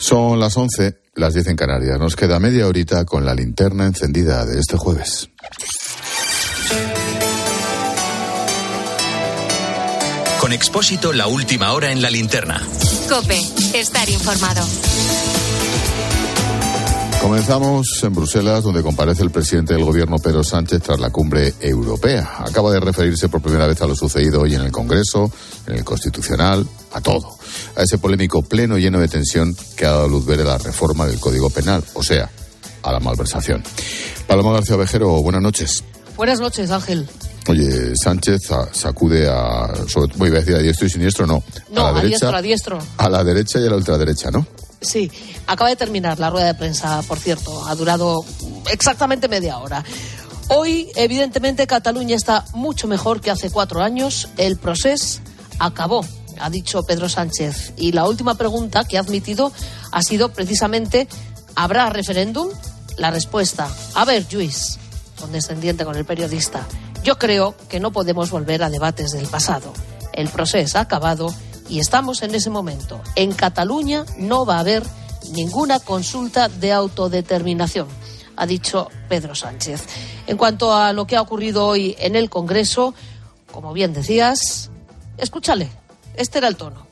Son las 11, las 10 en Canarias. Nos queda media horita con la linterna encendida de este jueves. Con Expósito, la última hora en la linterna. Cope, estar informado. Comenzamos en Bruselas, donde comparece el presidente del gobierno Pedro Sánchez tras la cumbre europea. Acaba de referirse por primera vez a lo sucedido hoy en el Congreso, en el Constitucional, a todo. A ese polémico pleno lleno de tensión que ha dado luz verde la reforma del Código Penal, o sea, a la malversación. Paloma García Vejero, buenas noches. Buenas noches, Ángel. Oye, Sánchez sacude a. voy a decir a diestro y siniestro, no. No, a, la derecha, diestro, a diestro. A la derecha y a la ultraderecha, ¿no? Sí, acaba de terminar la rueda de prensa, por cierto. Ha durado exactamente media hora. Hoy, evidentemente, Cataluña está mucho mejor que hace cuatro años. El proceso acabó, ha dicho Pedro Sánchez. Y la última pregunta que ha admitido ha sido precisamente: ¿habrá referéndum? La respuesta: a ver, Luis, condescendiente con el periodista. Yo creo que no podemos volver a debates del pasado. El proceso ha acabado y estamos en ese momento. En Cataluña no va a haber ninguna consulta de autodeterminación, ha dicho Pedro Sánchez. En cuanto a lo que ha ocurrido hoy en el Congreso, como bien decías, escúchale, este era el tono.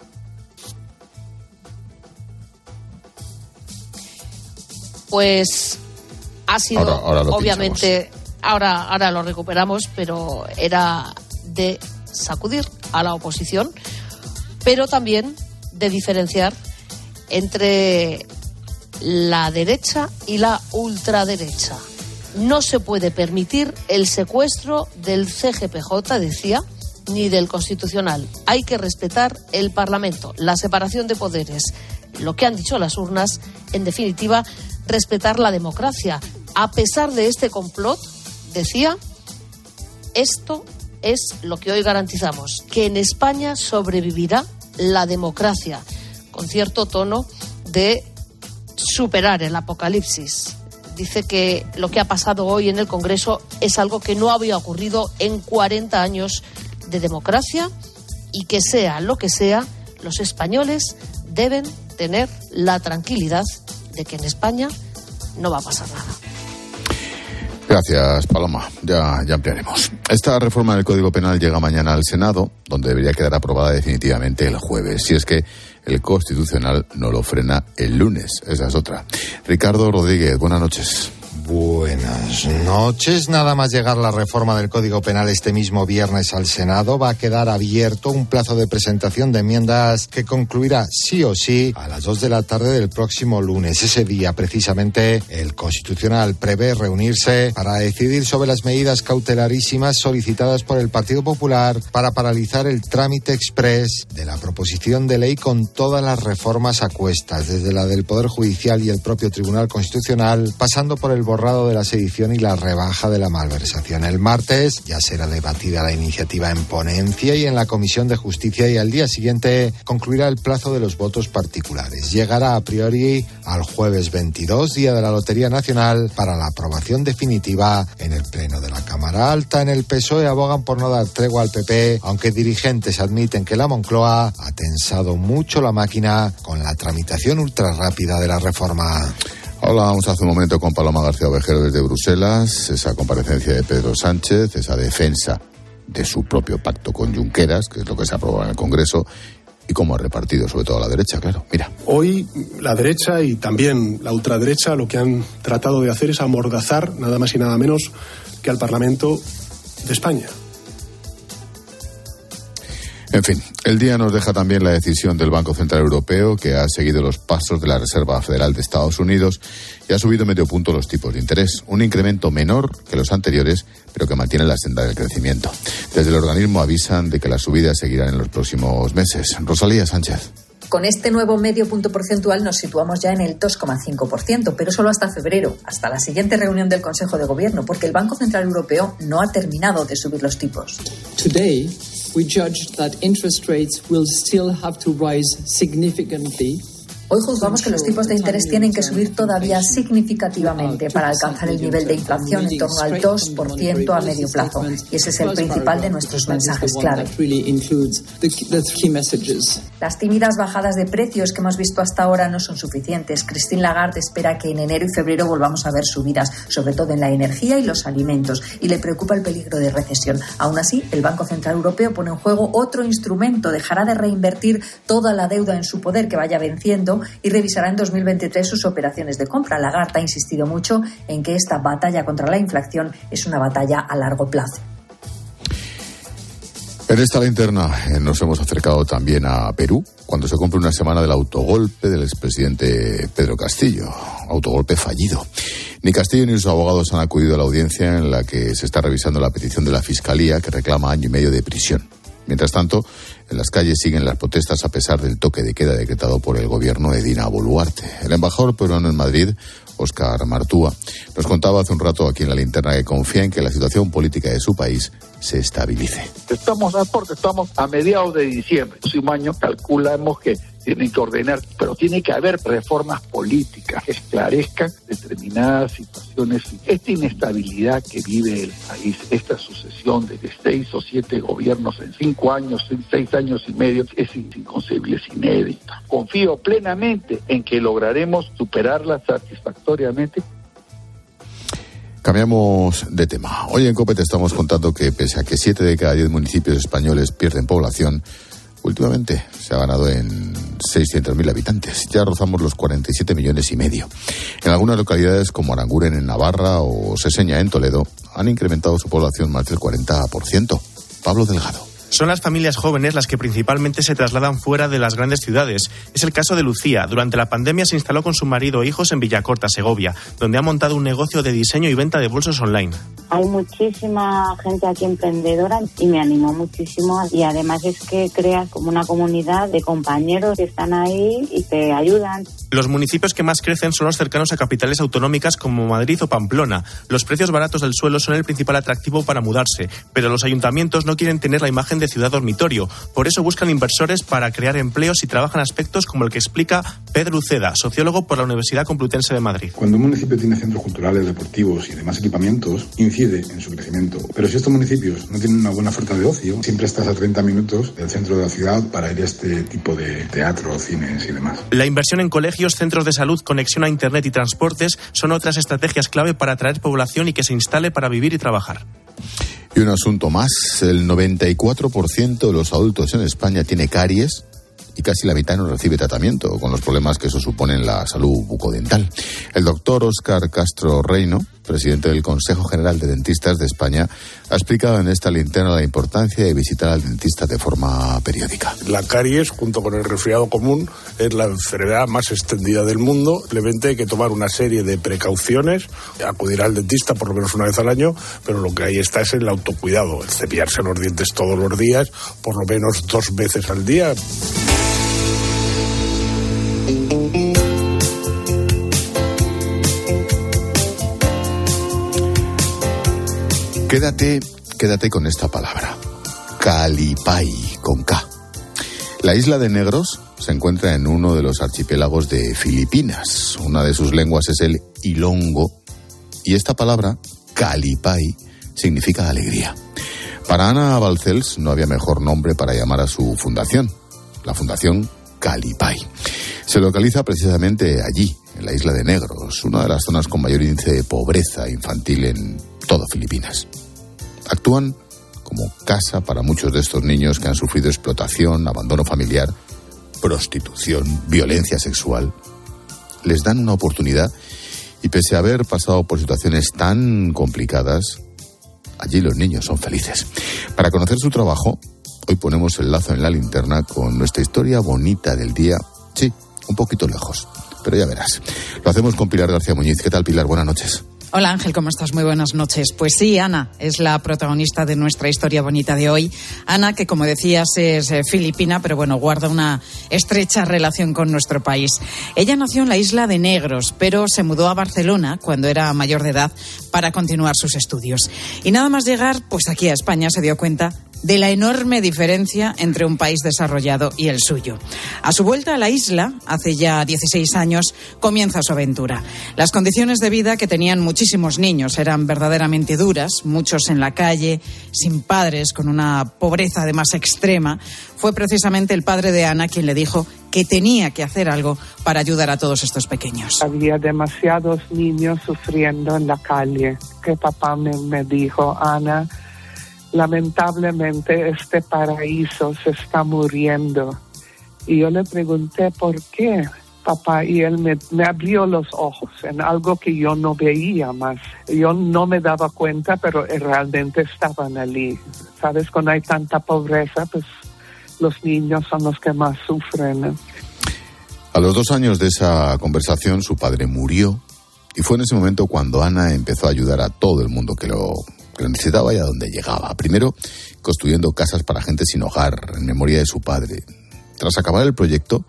Pues ha sido, obviamente, ahora, ahora lo recuperamos, pero era de sacudir a la oposición pero también de diferenciar entre la derecha y la ultraderecha. No se puede permitir el secuestro del CGPJ, decía, ni del Constitucional. Hay que respetar el Parlamento, la separación de poderes. Lo que han dicho las urnas, en definitiva, respetar la democracia. A pesar de este complot, decía, esto es lo que hoy garantizamos, que en España sobrevivirá la democracia, con cierto tono de superar el apocalipsis. Dice que lo que ha pasado hoy en el Congreso es algo que no había ocurrido en 40 años de democracia y que sea lo que sea, los españoles deben tener la tranquilidad de que en España no va a pasar nada. Gracias, Paloma. Ya, ya ampliaremos. Esta reforma del Código Penal llega mañana al Senado, donde debería quedar aprobada definitivamente el jueves. Si es que el Constitucional no lo frena el lunes. Esa es otra. Ricardo Rodríguez, buenas noches. Buenas noches. Nada más llegar la reforma del Código Penal este mismo viernes al Senado, va a quedar abierto un plazo de presentación de enmiendas que concluirá sí o sí a las dos de la tarde del próximo lunes. Ese día, precisamente, el Constitucional prevé reunirse para decidir sobre las medidas cautelarísimas solicitadas por el Partido Popular para paralizar el trámite express de la proposición de ley con todas las reformas a cuestas, desde la del Poder Judicial y el propio Tribunal Constitucional, pasando por el de la sedición y la rebaja de la malversación. El martes ya será debatida la iniciativa en ponencia y en la Comisión de Justicia y al día siguiente concluirá el plazo de los votos particulares. Llegará a priori al jueves 22, día de la Lotería Nacional, para la aprobación definitiva en el Pleno de la Cámara Alta. En el PSOE abogan por no dar tregua al PP, aunque dirigentes admiten que la Moncloa ha tensado mucho la máquina con la tramitación ultra rápida de la reforma. Hablábamos hace un momento con Paloma García Ovejero desde Bruselas, esa comparecencia de Pedro Sánchez, esa defensa de su propio pacto con Junqueras, que es lo que se aprobó en el Congreso, y cómo ha repartido, sobre todo a la derecha, claro. Mira. Hoy la derecha y también la ultraderecha lo que han tratado de hacer es amordazar nada más y nada menos que al Parlamento de España. En fin, el día nos deja también la decisión del Banco Central Europeo, que ha seguido los pasos de la Reserva Federal de Estados Unidos y ha subido medio punto los tipos de interés, un incremento menor que los anteriores, pero que mantiene la senda del crecimiento. Desde el organismo avisan de que las subidas seguirán en los próximos meses. Rosalía Sánchez. Con este nuevo medio punto porcentual nos situamos ya en el 2,5%, pero solo hasta febrero, hasta la siguiente reunión del Consejo de Gobierno, porque el Banco Central Europeo no ha terminado de subir los tipos. Today, we judged that interest rates will still have to rise significantly Hoy juzgamos que los tipos de interés tienen que subir todavía significativamente para alcanzar el nivel de inflación en torno al 2% a medio plazo. Y ese es el principal de nuestros mensajes clave. Las tímidas bajadas de precios que hemos visto hasta ahora no son suficientes. Christine Lagarde espera que en enero y febrero volvamos a ver subidas, sobre todo en la energía y los alimentos, y le preocupa el peligro de recesión. Aún así, el Banco Central Europeo pone en juego otro instrumento, dejará de reinvertir toda la deuda en su poder que vaya venciendo y revisará en 2023 sus operaciones de compra. Lagarde ha insistido mucho en que esta batalla contra la inflación es una batalla a largo plazo. En esta linterna eh, nos hemos acercado también a Perú cuando se cumple una semana del autogolpe del expresidente Pedro Castillo. Autogolpe fallido. Ni Castillo ni sus abogados han acudido a la audiencia en la que se está revisando la petición de la Fiscalía que reclama año y medio de prisión. Mientras tanto, en las calles siguen las protestas a pesar del toque de queda decretado por el gobierno de Dina Boluarte. El embajador peruano en Madrid Oscar Martúa, nos contaba hace un rato aquí en la linterna que confía en que la situación política de su país se estabilice. Estamos, porque estamos a mediados de diciembre. Un año calculamos que tienen que ordenar, pero tiene que haber reformas políticas que esclarezcan determinadas situaciones. Esta inestabilidad que vive el país, esta sucesión de seis o siete gobiernos en cinco años, en seis años y medio, es inconcebible, es inédita. Confío plenamente en que lograremos superarla satisfactoriamente Cambiamos de tema. Hoy en COPE te estamos contando que pese a que siete de cada diez municipios españoles pierden población, últimamente se ha ganado en 600.000 habitantes. Ya rozamos los 47 millones y medio. En algunas localidades como Aranguren en Navarra o Seseña en Toledo han incrementado su población más del 40%. Pablo Delgado. Son las familias jóvenes las que principalmente se trasladan fuera de las grandes ciudades. Es el caso de Lucía. Durante la pandemia se instaló con su marido e hijos en Villacorta, Segovia, donde ha montado un negocio de diseño y venta de bolsos online. Hay muchísima gente aquí emprendedora y me animó muchísimo y además es que creas como una comunidad de compañeros que están ahí y te ayudan. Los municipios que más crecen son los cercanos a capitales autonómicas como Madrid o Pamplona. Los precios baratos del suelo son el principal atractivo para mudarse, pero los ayuntamientos no quieren tener la imagen de ciudad dormitorio. Por eso buscan inversores para crear empleos y trabajan aspectos como el que explica Pedro Uceda, sociólogo por la Universidad Complutense de Madrid. Cuando un municipio tiene centros culturales, deportivos y demás equipamientos, incide en su crecimiento. Pero si estos municipios no tienen una buena oferta de ocio, siempre estás a 30 minutos del centro de la ciudad para ir a este tipo de teatro, cines y demás. La inversión en colegios, centros de salud, conexión a Internet y transportes son otras estrategias clave para atraer población y que se instale para vivir y trabajar. Y un asunto más, el 94% de los adultos en España tiene caries y casi la mitad no recibe tratamiento, con los problemas que eso supone en la salud bucodental. El doctor Oscar Castro Reino, presidente del Consejo General de Dentistas de España, ha explicado en esta linterna la importancia de visitar al dentista de forma periódica. La caries, junto con el resfriado común, es la enfermedad más extendida del mundo. Simplemente hay que tomar una serie de precauciones, acudir al dentista por lo menos una vez al año, pero lo que ahí está es el autocuidado, el cepillarse los dientes todos los días, por lo menos dos veces al día. Quédate, quédate con esta palabra. Calipay, con K. La isla de Negros se encuentra en uno de los archipiélagos de Filipinas. Una de sus lenguas es el ilongo. Y esta palabra, Calipay, significa alegría. Para Ana Balcells no había mejor nombre para llamar a su fundación, la Fundación Calipay. Se localiza precisamente allí, en la isla de Negros, una de las zonas con mayor índice de pobreza infantil en todo Filipinas. Actúan como casa para muchos de estos niños que han sufrido explotación, abandono familiar, prostitución, violencia sexual. Les dan una oportunidad y pese a haber pasado por situaciones tan complicadas, allí los niños son felices. Para conocer su trabajo, Hoy ponemos el lazo en la linterna con nuestra historia bonita del día. Sí, un poquito lejos, pero ya verás. Lo hacemos con Pilar García Muñiz. ¿Qué tal, Pilar? Buenas noches. Hola Ángel, ¿cómo estás? Muy buenas noches. Pues sí, Ana es la protagonista de nuestra historia bonita de hoy. Ana, que como decías es eh, filipina, pero bueno, guarda una estrecha relación con nuestro país. Ella nació en la isla de Negros, pero se mudó a Barcelona cuando era mayor de edad para continuar sus estudios. Y nada más llegar, pues aquí a España se dio cuenta de la enorme diferencia entre un país desarrollado y el suyo. A su vuelta a la isla, hace ya 16 años, comienza su aventura. Las condiciones de vida que tenían muchísimos niños eran verdaderamente duras, muchos en la calle, sin padres, con una pobreza además extrema. Fue precisamente el padre de Ana quien le dijo que tenía que hacer algo para ayudar a todos estos pequeños. Había demasiados niños sufriendo en la calle. Que papá me, me dijo, Ana, lamentablemente este paraíso se está muriendo. Y yo le pregunté por qué, papá, y él me, abrió los ojos en algo que yo no veía más. Yo no me daba cuenta, pero realmente estaban allí. Sabes, cuando hay tanta pobreza, pues los niños son los que más sufren. A los dos años de esa conversación, su padre murió y fue en ese momento cuando Ana empezó a ayudar a todo el mundo que lo y a donde llegaba. Primero, construyendo casas para gente sin hogar, en memoria de su padre. Tras acabar el proyecto,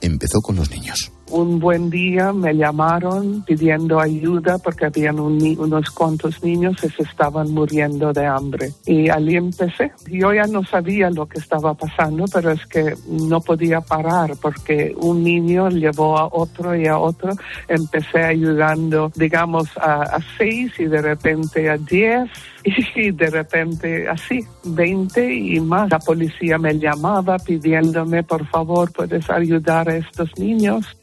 empezó con los niños un buen día me llamaron pidiendo ayuda porque habían unos cuantos niños que se estaban muriendo de hambre. Y allí empecé. Yo ya no sabía lo que estaba pasando, pero es que no podía parar porque un niño llevó a otro y a otro. Empecé ayudando, digamos, a, a seis y de repente a diez y de repente así, 20 y más. La policía me llamaba pidiéndome, por favor, puedes ayudar a estos niños.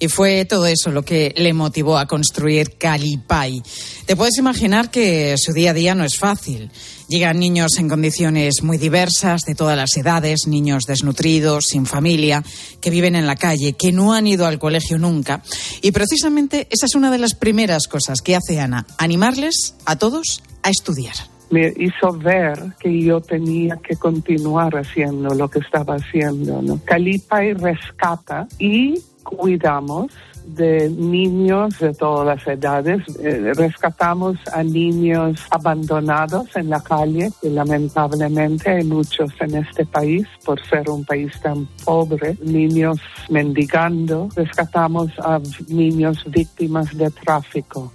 Y fue todo eso lo que le motivó a construir Calipay. Te puedes imaginar que su día a día no es fácil. Llegan niños en condiciones muy diversas, de todas las edades, niños desnutridos, sin familia, que viven en la calle, que no han ido al colegio nunca. Y precisamente esa es una de las primeras cosas que hace Ana, animarles a todos a estudiar me hizo ver que yo tenía que continuar haciendo lo que estaba haciendo. ¿no? Calipay rescata y cuidamos de niños de todas las edades. Eh, rescatamos a niños abandonados en la calle y lamentablemente hay muchos en este país por ser un país tan pobre, niños mendigando. Rescatamos a niños víctimas de tráfico.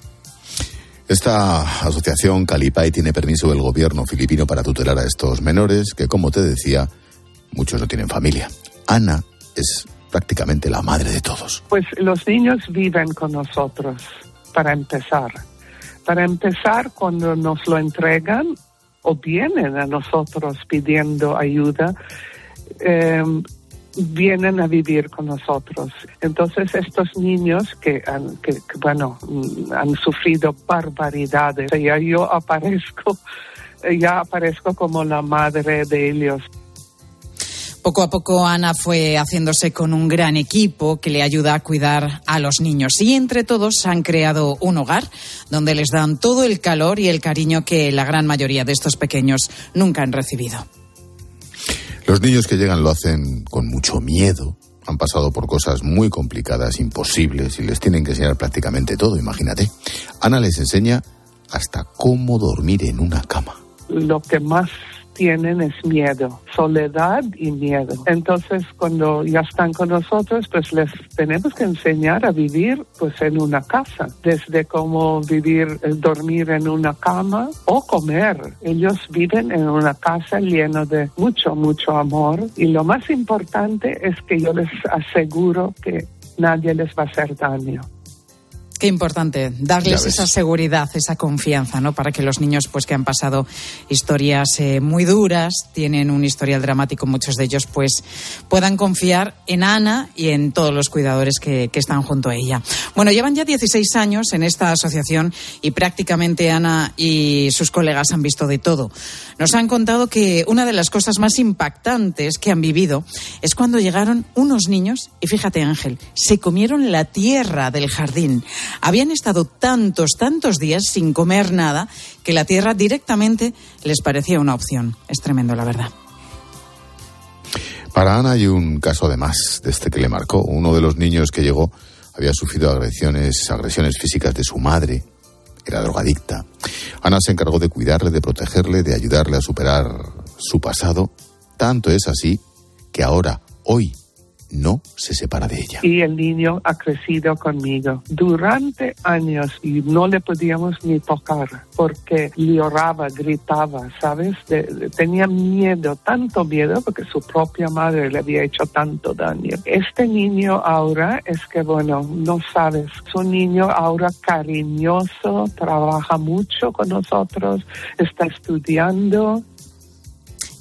Esta asociación Calipay tiene permiso del gobierno filipino para tutelar a estos menores que, como te decía, muchos no tienen familia. Ana es prácticamente la madre de todos. Pues los niños viven con nosotros, para empezar. Para empezar, cuando nos lo entregan o vienen a nosotros pidiendo ayuda, em, vienen a vivir con nosotros. Entonces estos niños que, han, que, bueno, mm, han sufrido barbaridades, ya yo aparezco, ya aparezco como la madre de ellos. Poco a poco Ana fue haciéndose con un gran equipo que le ayuda a cuidar a los niños y entre todos han creado un hogar donde les dan todo el calor y el cariño que la gran mayoría de estos pequeños nunca han recibido. Los niños que llegan lo hacen con mucho miedo, han pasado por cosas muy complicadas, imposibles, y les tienen que enseñar prácticamente todo, imagínate. Ana les enseña hasta cómo dormir en una cama. Lo que más tienen es miedo, soledad y miedo. Entonces, cuando ya están con nosotros, pues les tenemos que enseñar a vivir pues en una casa, desde cómo vivir, eh, dormir en una cama o comer. Ellos viven en una casa llena de mucho, mucho amor y lo más importante es que yo les aseguro que nadie les va a hacer daño. Qué importante darles esa seguridad, esa confianza, ¿no? Para que los niños, pues que han pasado historias eh, muy duras, tienen un historial dramático, muchos de ellos, pues puedan confiar en Ana y en todos los cuidadores que, que están junto a ella. Bueno, llevan ya 16 años en esta asociación y prácticamente Ana y sus colegas han visto de todo. Nos han contado que una de las cosas más impactantes que han vivido es cuando llegaron unos niños, y fíjate Ángel, se comieron la tierra del jardín. Habían estado tantos, tantos días sin comer nada que la tierra directamente les parecía una opción. Es tremendo, la verdad. Para Ana hay un caso además de este que le marcó. Uno de los niños que llegó había sufrido agresiones, agresiones físicas de su madre. Era drogadicta. Ana se encargó de cuidarle, de protegerle, de ayudarle a superar su pasado. Tanto es así que ahora, hoy, no se separa de ella. Y el niño ha crecido conmigo durante años y no le podíamos ni tocar porque lloraba, gritaba, ¿sabes? tenía miedo, tanto miedo porque su propia madre le había hecho tanto daño. Este niño ahora es que, bueno, no sabes, es un niño ahora cariñoso, trabaja mucho con nosotros, está estudiando,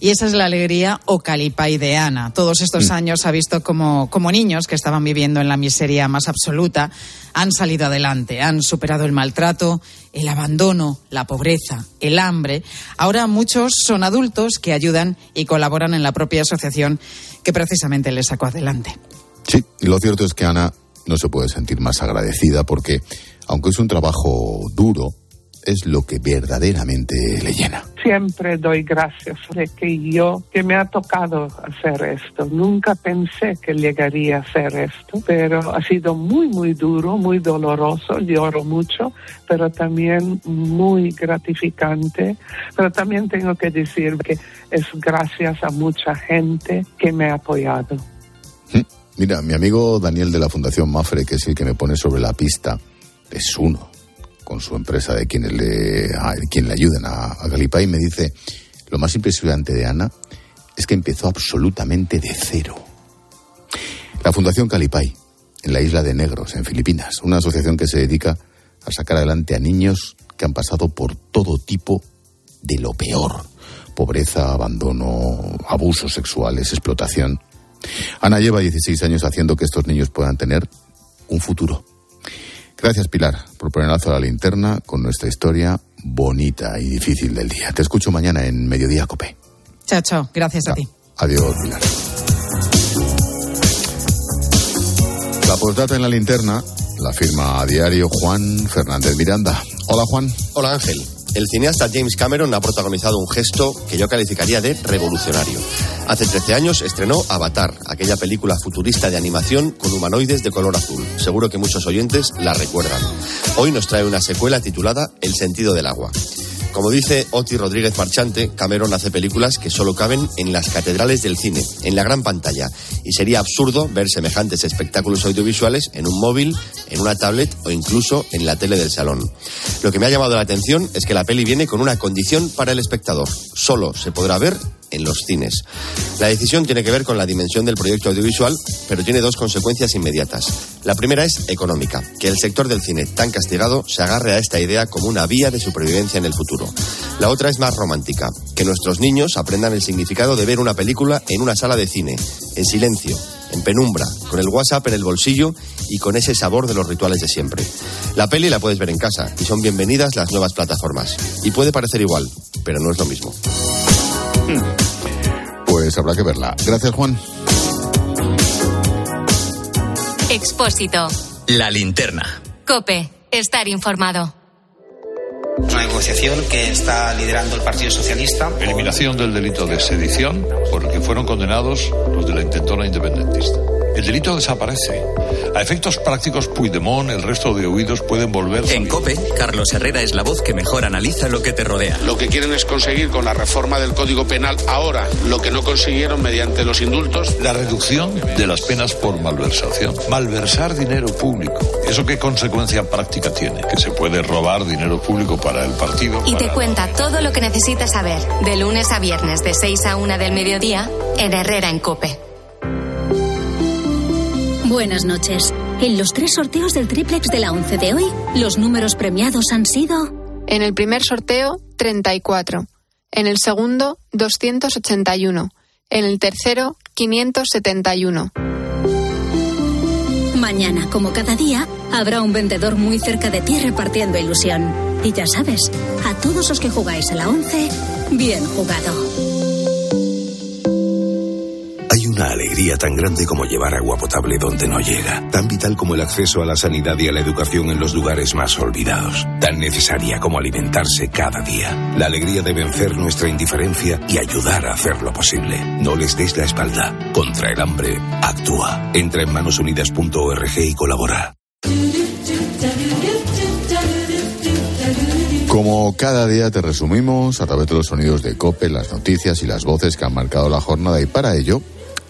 y esa es la alegría o calipay de Ana. Todos estos mm. años ha visto como, como niños que estaban viviendo en la miseria más absoluta han salido adelante, han superado el maltrato, el abandono, la pobreza, el hambre. Ahora muchos son adultos que ayudan y colaboran en la propia asociación que precisamente les sacó adelante. Sí, lo cierto es que Ana no se puede sentir más agradecida porque, aunque es un trabajo duro, es lo que verdaderamente le llena. Siempre doy gracias de que yo, que me ha tocado hacer esto. Nunca pensé que llegaría a hacer esto, pero ha sido muy, muy duro, muy doloroso. Lloro mucho, pero también muy gratificante. Pero también tengo que decir que es gracias a mucha gente que me ha apoyado. Mm. Mira, mi amigo Daniel de la Fundación Mafre, que es el que me pone sobre la pista, es uno con su empresa de quienes le, quien le ayudan a, a me dice, lo más impresionante de Ana es que empezó absolutamente de cero. La Fundación Calipay, en la isla de Negros, en Filipinas, una asociación que se dedica a sacar adelante a niños que han pasado por todo tipo de lo peor. Pobreza, abandono, abusos sexuales, explotación. Ana lleva 16 años haciendo que estos niños puedan tener un futuro. Gracias, Pilar, por poner alzo a la linterna con nuestra historia bonita y difícil del día. Te escucho mañana en Mediodía Cope. Chao, chao. Gracias a ti. Adiós, Pilar. La postdata en la linterna la firma a diario Juan Fernández Miranda. Hola, Juan. Hola, Ángel. El cineasta James Cameron ha protagonizado un gesto que yo calificaría de revolucionario. Hace 13 años estrenó Avatar, aquella película futurista de animación con humanoides de color azul. Seguro que muchos oyentes la recuerdan. Hoy nos trae una secuela titulada El sentido del agua. Como dice Oti Rodríguez Marchante, Cameron hace películas que solo caben en las catedrales del cine, en la gran pantalla, y sería absurdo ver semejantes espectáculos audiovisuales en un móvil, en una tablet o incluso en la tele del salón. Lo que me ha llamado la atención es que la peli viene con una condición para el espectador. Solo se podrá ver en los cines. La decisión tiene que ver con la dimensión del proyecto audiovisual, pero tiene dos consecuencias inmediatas. La primera es económica, que el sector del cine tan castigado se agarre a esta idea como una vía de supervivencia en el futuro. La otra es más romántica, que nuestros niños aprendan el significado de ver una película en una sala de cine, en silencio, en penumbra, con el WhatsApp en el bolsillo y con ese sabor de los rituales de siempre. La peli la puedes ver en casa y son bienvenidas las nuevas plataformas. Y puede parecer igual, pero no es lo mismo. Pues habrá que verla. Gracias, Juan. Expósito. La linterna. Cope. Estar informado. Una negociación que está liderando el Partido Socialista. Eliminación del delito de sedición por el que fueron condenados los de la intentona independentista. El delito desaparece. A efectos prácticos, Puigdemont, el resto de huidos pueden volver. En COPE, Carlos Herrera es la voz que mejor analiza lo que te rodea. Lo que quieren es conseguir con la reforma del Código Penal ahora lo que no consiguieron mediante los indultos. La reducción de las penas por malversación. Malversar dinero público. ¿Eso qué consecuencia práctica tiene? Que se puede robar dinero público para el partido. Y te cuenta todo lo que necesitas saber, de lunes a viernes, de 6 a 1 del mediodía, en Herrera en COPE. Buenas noches. En los tres sorteos del triplex de la 11 de hoy, los números premiados han sido... En el primer sorteo, 34. En el segundo, 281. En el tercero, 571. Mañana, como cada día, habrá un vendedor muy cerca de ti repartiendo ilusión. Y ya sabes, a todos los que jugáis a la 11, bien jugado alegría tan grande como llevar agua potable donde no llega, tan vital como el acceso a la sanidad y a la educación en los lugares más olvidados, tan necesaria como alimentarse cada día. La alegría de vencer nuestra indiferencia y ayudar a hacer lo posible. No les des la espalda. Contra el hambre, actúa. Entra en manosunidas.org y colabora. Como cada día te resumimos a través de los sonidos de COPE, las noticias y las voces que han marcado la jornada y para ello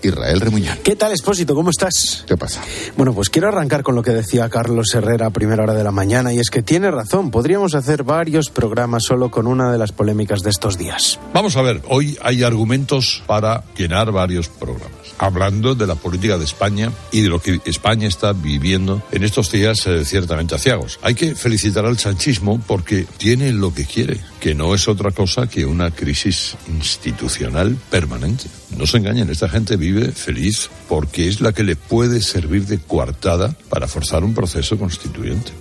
Israel Remuñán. ¿Qué tal, Expósito? ¿Cómo estás? ¿Qué pasa? Bueno, pues quiero arrancar con lo que decía Carlos Herrera a primera hora de la mañana, y es que tiene razón. Podríamos hacer varios programas solo con una de las polémicas de estos días. Vamos a ver, hoy hay argumentos para llenar varios programas. Hablando de la política de España y de lo que España está viviendo en estos días eh, ciertamente aciagos. Hay que felicitar al sanchismo porque tiene lo que quiere, que no es otra cosa que una crisis institucional permanente. No se engañen, esta gente vive feliz porque es la que le puede servir de coartada para forzar un proceso constituyente.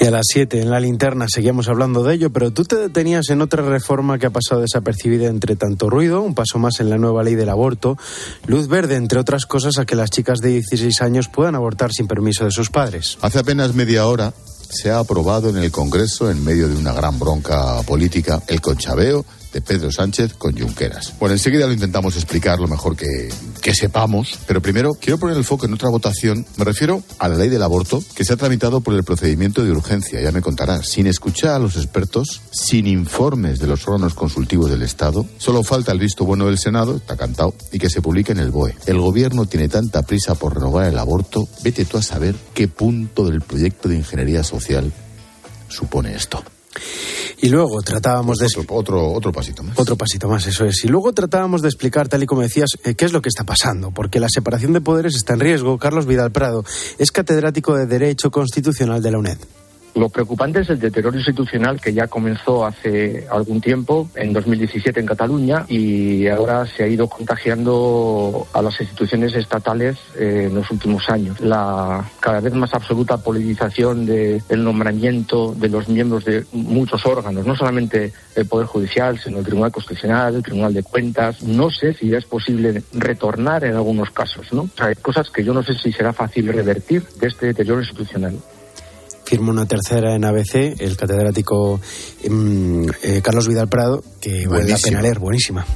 Y a las 7 en la linterna seguíamos hablando de ello, pero tú te detenías en otra reforma que ha pasado desapercibida entre tanto ruido, un paso más en la nueva ley del aborto, luz verde, entre otras cosas, a que las chicas de 16 años puedan abortar sin permiso de sus padres. Hace apenas media hora se ha aprobado en el Congreso, en medio de una gran bronca política, el conchabeo de Pedro Sánchez con Junqueras. Bueno, enseguida lo intentamos explicar lo mejor que, que sepamos, pero primero quiero poner el foco en otra votación. Me refiero a la ley del aborto que se ha tramitado por el procedimiento de urgencia, ya me contarás, sin escuchar a los expertos, sin informes de los órganos consultivos del Estado. Solo falta el visto bueno del Senado, está cantado, y que se publique en el BOE. El gobierno tiene tanta prisa por renovar el aborto, vete tú a saber qué punto del proyecto de ingeniería social supone esto. Y luego tratábamos de... Otro, otro, otro, pasito más. Otro pasito más, eso es. Y luego tratábamos de explicar, tal y como decías, eh, qué es lo que está pasando, porque la separación de poderes está en riesgo. Carlos Vidal Prado es catedrático de Derecho Constitucional de la UNED. Lo preocupante es el deterioro institucional que ya comenzó hace algún tiempo, en 2017 en Cataluña, y ahora se ha ido contagiando a las instituciones estatales eh, en los últimos años. La cada vez más absoluta politización del nombramiento de los miembros de muchos órganos, no solamente el Poder Judicial, sino el Tribunal Constitucional, el Tribunal de Cuentas. No sé si es posible retornar en algunos casos, ¿no? O sea, hay cosas que yo no sé si será fácil revertir de este deterioro institucional firma una tercera en ABC, el catedrático um, eh, Carlos Vidal Prado, que vale la pena leer, buenísima.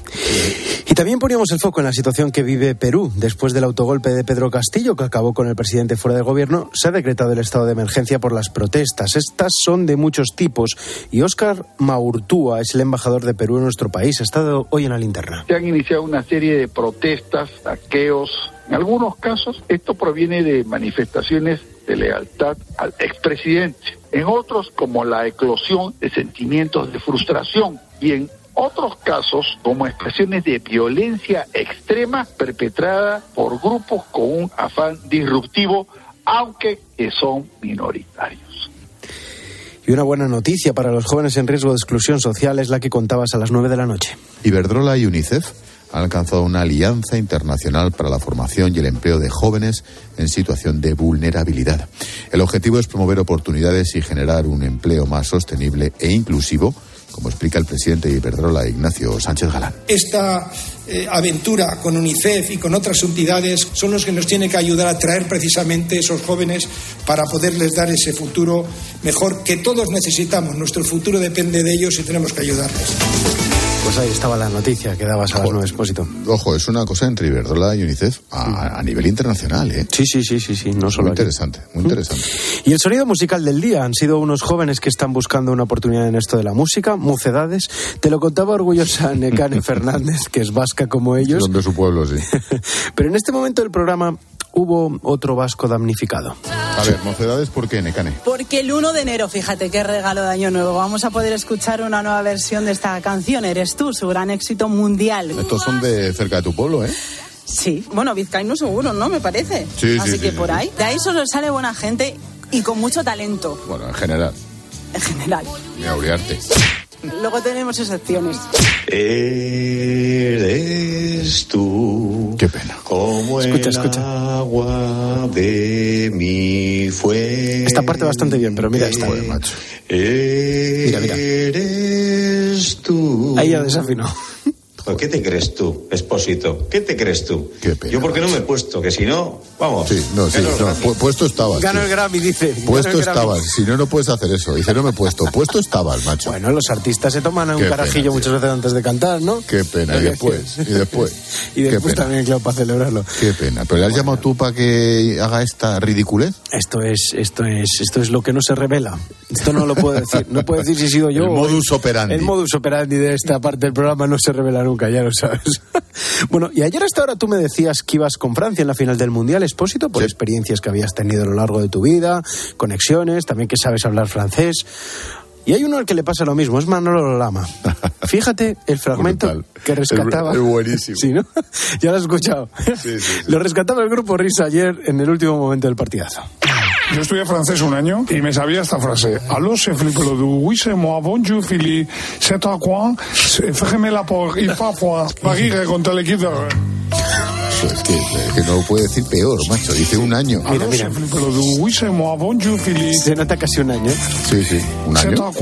Y también poníamos el foco en la situación que vive Perú. Después del autogolpe de Pedro Castillo, que acabó con el presidente fuera de gobierno, se ha decretado el estado de emergencia por las protestas. Estas son de muchos tipos. Y Óscar Maurtúa es el embajador de Perú en nuestro país. Ha estado hoy en la linterna. Se han iniciado una serie de protestas, saqueos. En algunos casos, esto proviene de manifestaciones de lealtad al expresidente. En otros, como la eclosión de sentimientos de frustración. Y en otros casos, como expresiones de violencia extrema perpetrada por grupos con un afán disruptivo, aunque que son minoritarios. Y una buena noticia para los jóvenes en riesgo de exclusión social es la que contabas a las nueve de la noche. Iberdrola y UNICEF han alcanzado una alianza internacional para la formación y el empleo de jóvenes en situación de vulnerabilidad. El objetivo es promover oportunidades y generar un empleo más sostenible e inclusivo como explica el presidente de Iberdrola, Ignacio Sánchez Galán. Esta eh, aventura con UNICEF y con otras entidades son los que nos tienen que ayudar a traer precisamente esos jóvenes para poderles dar ese futuro mejor que todos necesitamos. Nuestro futuro depende de ellos y tenemos que ayudarles. Pues ahí estaba la noticia que dabas a nueve expósito. Ojo, es una cosa entre Iberdrola y UNICEF a, a, nivel internacional, ¿eh? Sí, sí, sí, sí, sí no solo Muy interesante, muy interesante. Y el sonido musical del día han sido unos jóvenes que están buscando una oportunidad en esto de la música, mocedades. Te lo contaba orgullosa Necane Fernández, que es vasca como ellos. Son de su pueblo, sí. Pero en este momento del programa hubo otro vasco damnificado. A ver, mocedades, ¿por qué, Necane? Porque el 1 de enero, fíjate qué regalo de Año Nuevo, vamos a poder escuchar una nueva versión de esta canción, Eres tú, su gran éxito mundial. Estos son de cerca de tu pueblo, ¿eh? Sí, bueno, vizcaíno seguro, ¿no? Me parece. Sí, Así sí, que sí, por sí. ahí. De ahí solo sale buena gente y con mucho talento, Bueno, en general, en general. ni a. Luego tenemos excepciones. Eres tú. Qué pena. Como Escucha, el escucha. agua de mi fuente. Esta parte bastante bien, pero mira esta. macho. Mira, mira. Eres tú. Ahí ya desafinó. Joder, ¿Qué te crees tú, Expósito? ¿Qué te crees tú? Yo porque no me he puesto, que si no, vamos. Sí, no, sí, no, pu- puesto estabas. Gano sí. el Grammy, dice. Puesto estabas. Si no, no puedes hacer eso. Dice, no me he puesto. Puesto estabas, macho. Bueno, los artistas se toman un Qué carajillo pena, muchas veces antes de cantar, ¿no? Qué pena. Y después, y después. Y después Qué pena. también, claro, para celebrarlo. Qué pena. ¿Pero le has llamado tú para que haga esta ridiculez? Esto es, esto es, esto es lo que no se revela. Esto no lo puedo decir. No puedo decir si he sido yo. El modus operandi. El modus operandi de esta parte del programa no se revela nunca, ya lo sabes. bueno, y ayer hasta ahora tú me decías que ibas con Francia en la final del Mundial, Expósito, por experiencias que habías tenido a lo largo de tu vida, conexiones, también que sabes hablar francés. Y hay uno al que le pasa lo mismo, es Manolo Lama. Fíjate el fragmento que rescataba. Es, buenísimo. Sí, ¿no? Ya lo has escuchado. Lo rescataba el grupo Risa ayer en el último momento del partidazo. Yo estudié francés un año y me sabía esta frase. Allo, se flipe lo du, oui, c'est moi, bonjour, Philly, c'est à quoi, fais la por, il fa fois, Paris contra el equipo. Es que, que, no lo puede decir peor, macho. Dice un año. Mira, mira. Se nota casi un año. Sí, sí, un año.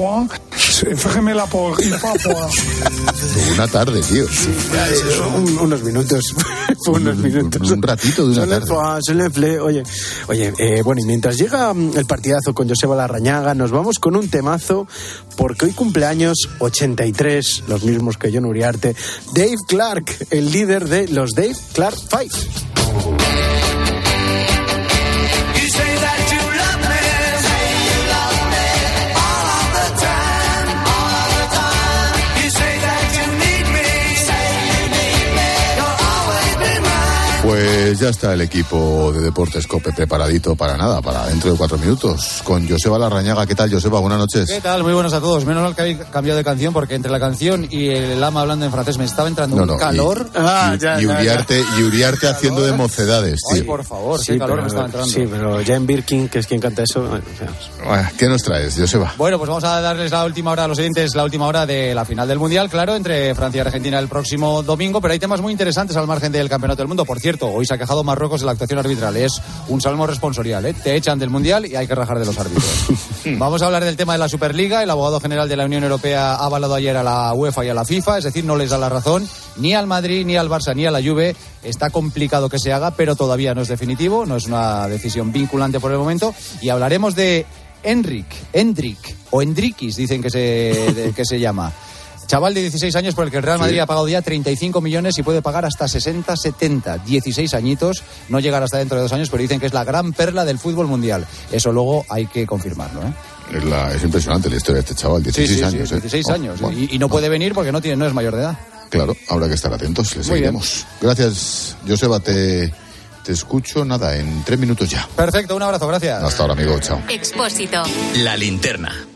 Una tarde, tío. Un, unos minutos. unos minutos. Un, ratito de una tarde. Oye, oye eh, bueno, y mientras llega mm, el partidazo con Joseba Larrañaga, nos vamos con un temazo, porque hoy cumpleaños 83, los mismos que John Uriarte, Dave Clark, el líder de los Dave Clark Five. Pues ya está el equipo de Deportes Cope preparadito para nada, para dentro de cuatro minutos. Con Joseba Larrañaga. ¿Qué tal, Joseba? Buenas noches. ¿Qué tal? Muy buenos a todos. Menos mal que habéis cambiado de canción porque entre la canción y el ama hablando en francés me estaba entrando un calor. Y, ah, ya, y, Uriarte, y Uriarte haciendo de mocedades, tío. Ay, por favor, sí, qué calor me estaba entrando. Sí, pero Jan Birkin, que es quien canta eso. ¿Qué nos traes, Joseba? Bueno, pues vamos a darles la última hora a los oyentes, la última hora de la final del Mundial, claro, entre Francia y Argentina el próximo domingo, pero hay temas muy interesantes al margen del Campeonato del Mundo. Por cierto, hoy se ha quejado Marruecos de la actuación arbitral. Es un salmo responsorial. ¿eh? Te echan del Mundial y hay que rajar de los árbitros. Vamos a hablar del tema de la Superliga. El abogado general de la Unión Europea ha avalado ayer a la UEFA y a la FIFA, es decir, no les da la razón ni al Madrid, ni al Barça, ni a la Juve. Está complicado que se haga, pero todavía no es definitivo, no es una decisión vinculante por el momento. Y hablaremos de Enric, Endrick o Endriquis, dicen que se, que se llama. Chaval de 16 años por el que el Real Madrid ha pagado ya 35 millones y puede pagar hasta 60, 70. 16 añiñitos, no llegar hasta dentro de dos años, pero dicen que es la gran perla del fútbol mundial. Eso luego hay que confirmarlo. ¿eh? Es, la, es, impresionante la historia de este chaval, 16 años. 16 ¿eh? años. y, no puede venir porque no, tiene, no es mayor de edad. Claro, habrá que estar atentos, le seguiremos. Gracias, Joseba, te, te escucho, nada, en tres minutos ya. Perfecto, un abrazo, gracias. Hasta ahora, amigo, chao. Expósito. La linterna.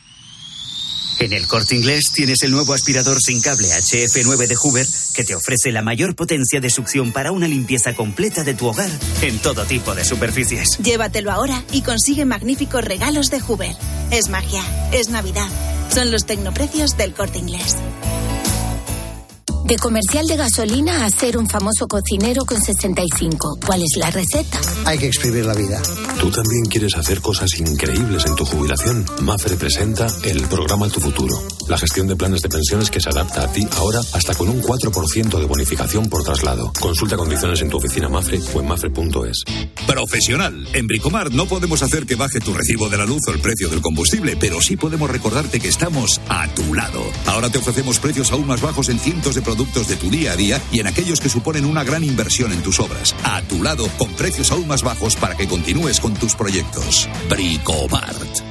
En el corte inglés tienes el nuevo aspirador sin cable HF9 de Hoover que te ofrece la mayor potencia de succión para una limpieza completa de tu hogar en todo tipo de superficies. Llévatelo ahora y consigue magníficos regalos de Hoover. Es magia, es Navidad. Son los tecnoprecios del corte inglés. De comercial de gasolina a ser un famoso cocinero con 65. ¿Cuál es la receta? Hay que exprimir la vida. ¿Tú también quieres hacer cosas increíbles en tu jubilación? Mafre presenta el programa Tu Futuro. La gestión de planes de pensiones que se adapta a ti ahora hasta con un 4% de bonificación por traslado. Consulta condiciones en tu oficina Mafre o en mafre.es. Profesional. En Bricomar no podemos hacer que baje tu recibo de la luz o el precio del combustible, pero sí podemos recordarte que estamos a tu lado. Ahora te ofrecemos precios aún más bajos en cientos de productos de tu día a día y en aquellos que suponen una gran inversión en tus obras. A tu lado, con precios aún más bajos para que continúes con tus proyectos. Bricomart.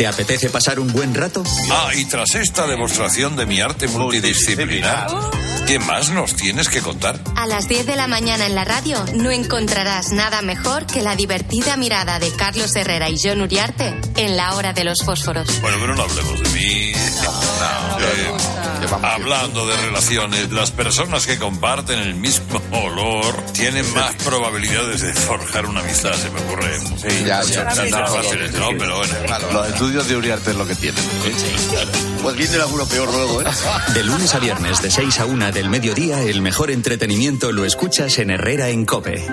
¿Te apetece pasar un buen rato? Ah, y tras esta demostración de mi arte multidisciplinar, ¿qué más nos tienes que contar? A las 10 de la mañana en la radio no encontrarás nada mejor que la divertida mirada de Carlos Herrera y John Uriarte en la hora de los fósforos. Bueno, pero no hablemos de mí. No, hablando de relaciones, las personas que comparten el mismo olor tienen más probabilidades de forjar una amistad, se me ocurre. Sí, ya, ya, no, fáciles, ¿no? Pero bueno. Los estudios de Uriarte es lo que tienen. Pues viene el alguno peor luego, ¿eh? De lunes a viernes, de 6 a 1 del mediodía, el mejor entretenimiento lo escuchas en Herrera en Cope.